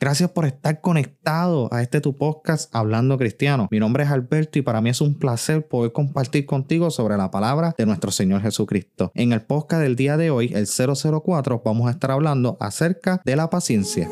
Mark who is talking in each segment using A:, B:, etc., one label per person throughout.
A: Gracias por estar conectado a este tu podcast Hablando Cristiano. Mi nombre es Alberto y para mí es un placer poder compartir contigo sobre la palabra de nuestro Señor Jesucristo. En el podcast del día de hoy, el 004, vamos a estar hablando acerca de la paciencia.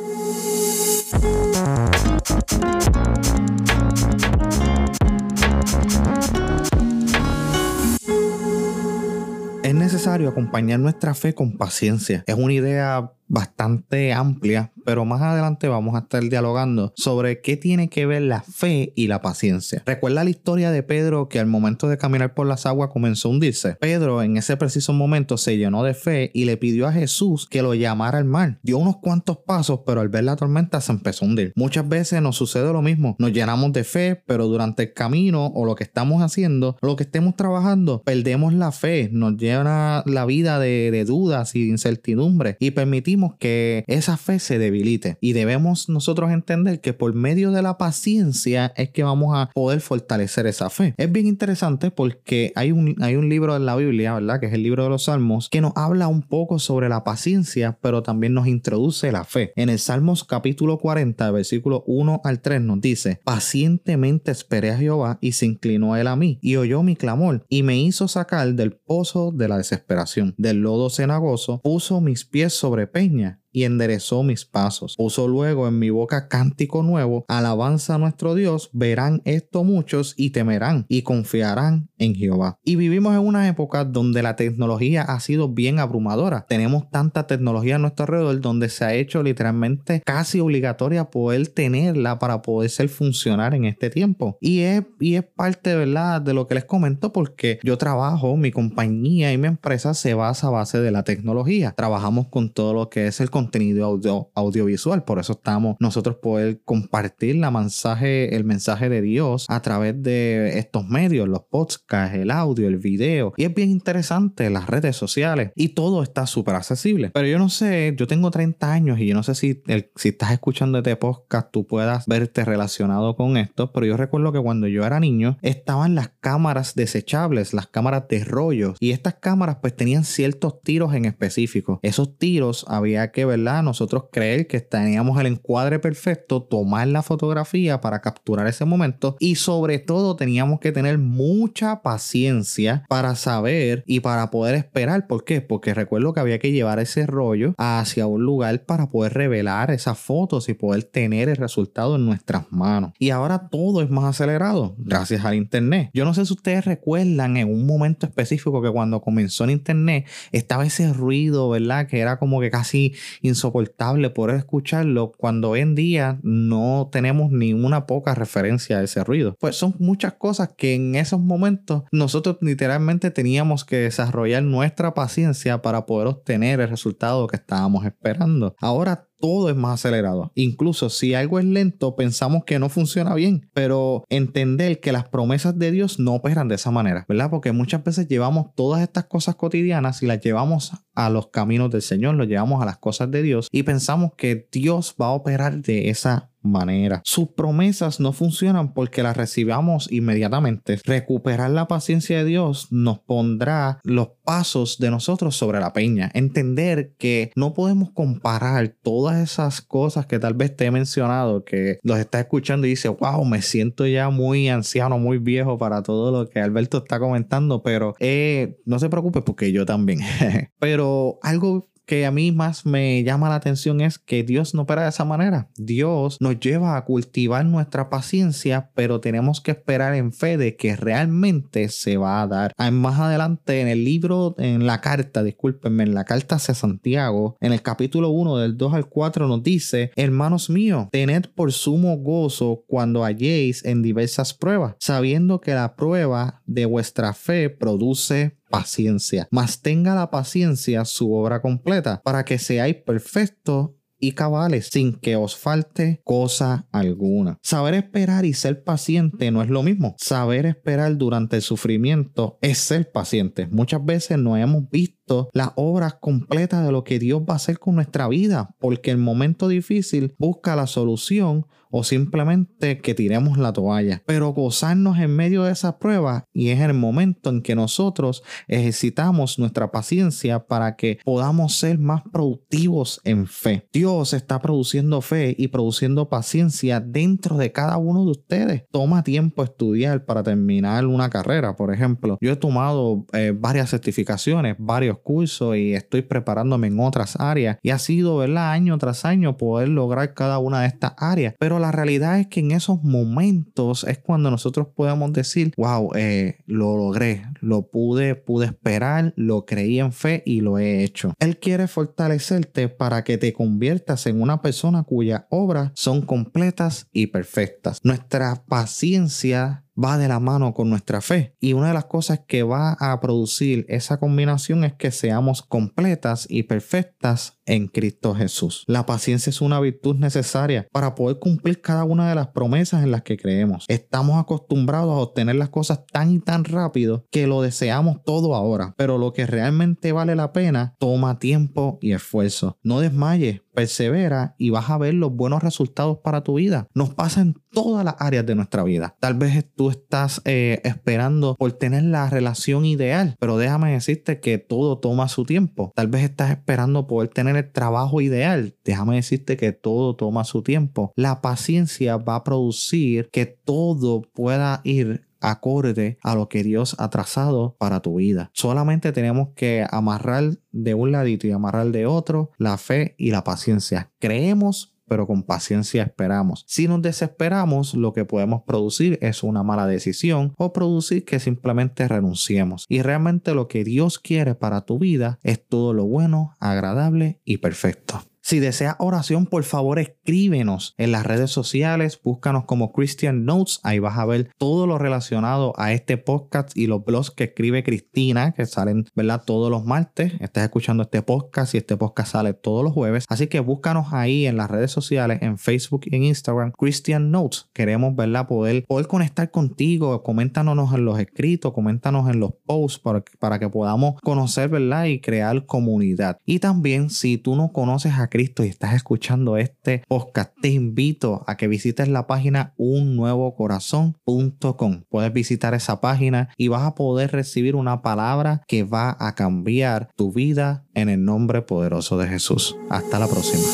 A: Es necesario acompañar nuestra fe con paciencia. Es una idea bastante amplia, pero más adelante vamos a estar dialogando sobre qué tiene que ver la fe y la paciencia. Recuerda la historia de Pedro que al momento de caminar por las aguas comenzó a hundirse. Pedro en ese preciso momento se llenó de fe y le pidió a Jesús que lo llamara al mar. Dio unos cuantos pasos, pero al ver la tormenta se empezó a hundir. Muchas veces nos sucede lo mismo. Nos llenamos de fe, pero durante el camino o lo que estamos haciendo, lo que estemos trabajando, perdemos la fe. Nos llena la vida de, dudas y de incertidumbre y permitimos que esa fe se debilite. Y debemos nosotros entender que por medio de la paciencia es que vamos a poder fortalecer esa fe. Es bien interesante porque hay un, hay un libro en la Biblia, ¿verdad? Que es el libro de los Salmos, que nos habla un poco sobre la paciencia, pero también nos introduce la fe. En el Salmos capítulo 40, versículo 1 al 3 nos dice, pacientemente esperé a Jehová y se inclinó él a mí y oyó mi clamor y me hizo sacar del pozo de la desesperación, del lodo cenagoso, puso mis pies sobre peña lainnya y enderezó mis pasos. Puso luego en mi boca cántico nuevo, alabanza a nuestro Dios, verán esto muchos y temerán y confiarán en Jehová. Y vivimos en una época donde la tecnología ha sido bien abrumadora. Tenemos tanta tecnología a nuestro alrededor donde se ha hecho literalmente casi obligatoria poder tenerla para poder ser funcionar en este tiempo. Y es, y es parte, ¿verdad?, de lo que les comento porque yo trabajo, mi compañía y mi empresa se basa a base de la tecnología. Trabajamos con todo lo que es el contenido audio, audiovisual. Por eso estamos nosotros poder compartir la mensaje, el mensaje de Dios a través de estos medios, los podcasts, el audio, el video. Y es bien interesante las redes sociales y todo está súper accesible. Pero yo no sé, yo tengo 30 años y yo no sé si, si estás escuchando este podcast tú puedas verte relacionado con esto. Pero yo recuerdo que cuando yo era niño estaban las cámaras desechables, las cámaras de rollos. Y estas cámaras pues tenían ciertos tiros en específico. Esos tiros había que Nosotros creer que teníamos el encuadre perfecto, tomar la fotografía para capturar ese momento y sobre todo teníamos que tener mucha paciencia para saber y para poder esperar. ¿Por qué? Porque recuerdo que había que llevar ese rollo hacia un lugar para poder revelar esas fotos y poder tener el resultado en nuestras manos. Y ahora todo es más acelerado gracias al Internet. Yo no sé si ustedes recuerdan en un momento específico que cuando comenzó el Internet estaba ese ruido, ¿verdad? Que era como que casi insoportable poder escucharlo cuando hoy en día no tenemos ni una poca referencia a ese ruido. Pues son muchas cosas que en esos momentos nosotros literalmente teníamos que desarrollar nuestra paciencia para poder obtener el resultado que estábamos esperando. Ahora todo es más acelerado. Incluso si algo es lento, pensamos que no funciona bien, pero entender que las promesas de Dios no operan de esa manera, ¿verdad? Porque muchas veces llevamos todas estas cosas cotidianas y las llevamos a los caminos del Señor, lo llevamos a las cosas de Dios y pensamos que Dios va a operar de esa manera. Sus promesas no funcionan porque las recibamos inmediatamente. Recuperar la paciencia de Dios nos pondrá los pasos de nosotros sobre la peña. Entender que no podemos comparar todas esas cosas que tal vez te he mencionado, que los está escuchando y dice, wow, me siento ya muy anciano, muy viejo para todo lo que Alberto está comentando, pero eh, no se preocupe porque yo también. pero algo que a mí más me llama la atención es que Dios no opera de esa manera. Dios nos lleva a cultivar nuestra paciencia, pero tenemos que esperar en fe de que realmente se va a dar. Ah, más adelante en el libro, en la carta, discúlpenme, en la carta hacia Santiago, en el capítulo 1 del 2 al 4 nos dice, hermanos míos, tened por sumo gozo cuando halléis en diversas pruebas, sabiendo que la prueba de vuestra fe produce paciencia, mas tenga la paciencia su obra completa, para que seáis perfectos y cabales sin que os falte cosa alguna. Saber esperar y ser paciente no es lo mismo. Saber esperar durante el sufrimiento es ser paciente. Muchas veces no hemos visto las obras completas de lo que Dios va a hacer con nuestra vida, porque el momento difícil busca la solución o simplemente que tiremos la toalla, pero gozarnos en medio de esas pruebas y es el momento en que nosotros ejercitamos nuestra paciencia para que podamos ser más productivos en fe. Dios está produciendo fe y produciendo paciencia dentro de cada uno de ustedes. Toma tiempo estudiar para terminar una carrera, por ejemplo. Yo he tomado eh, varias certificaciones, varios cursos y estoy preparándome en otras áreas y ha sido, ¿verdad? Año tras año poder lograr cada una de estas áreas. Pero la realidad es que en esos momentos es cuando nosotros podemos decir, wow, eh, lo logré, lo pude, pude esperar, lo creí en fe y lo he hecho. Él quiere fortalecerte para que te conviertas en una persona cuyas obras son completas y perfectas. Nuestra paciencia va de la mano con nuestra fe. Y una de las cosas que va a producir esa combinación es que seamos completas y perfectas en Cristo Jesús. La paciencia es una virtud necesaria para poder cumplir cada una de las promesas en las que creemos. Estamos acostumbrados a obtener las cosas tan y tan rápido que lo deseamos todo ahora, pero lo que realmente vale la pena toma tiempo y esfuerzo. No desmayes, persevera y vas a ver los buenos resultados para tu vida. Nos pasa en todas las áreas de nuestra vida. Tal vez tú estás eh, esperando por tener la relación ideal, pero déjame decirte que todo toma su tiempo. Tal vez estás esperando poder tener el trabajo ideal. Déjame decirte que todo toma su tiempo. La paciencia va a producir que todo pueda ir acorde a lo que Dios ha trazado para tu vida. Solamente tenemos que amarrar de un ladito y amarrar de otro la fe y la paciencia. Creemos pero con paciencia esperamos. Si nos desesperamos, lo que podemos producir es una mala decisión o producir que simplemente renunciemos. Y realmente lo que Dios quiere para tu vida es todo lo bueno, agradable y perfecto. Si deseas oración, por favor escríbenos en las redes sociales, búscanos como Christian Notes, ahí vas a ver todo lo relacionado a este podcast y los blogs que escribe Cristina, que salen, ¿verdad? Todos los martes. Estás escuchando este podcast y este podcast sale todos los jueves. Así que búscanos ahí en las redes sociales, en Facebook y en Instagram, Christian Notes. Queremos, ¿verdad? Poder, conectar contigo, coméntanos en los escritos, coméntanos en los posts para, para que podamos conocer, ¿verdad? Y crear comunidad. Y también, si tú no conoces a Cristo y estás escuchando este podcast, te invito a que visites la página unnuevocorazón.com. Puedes visitar esa página y vas a poder recibir una palabra que va a cambiar tu vida en el nombre poderoso de Jesús. Hasta la próxima.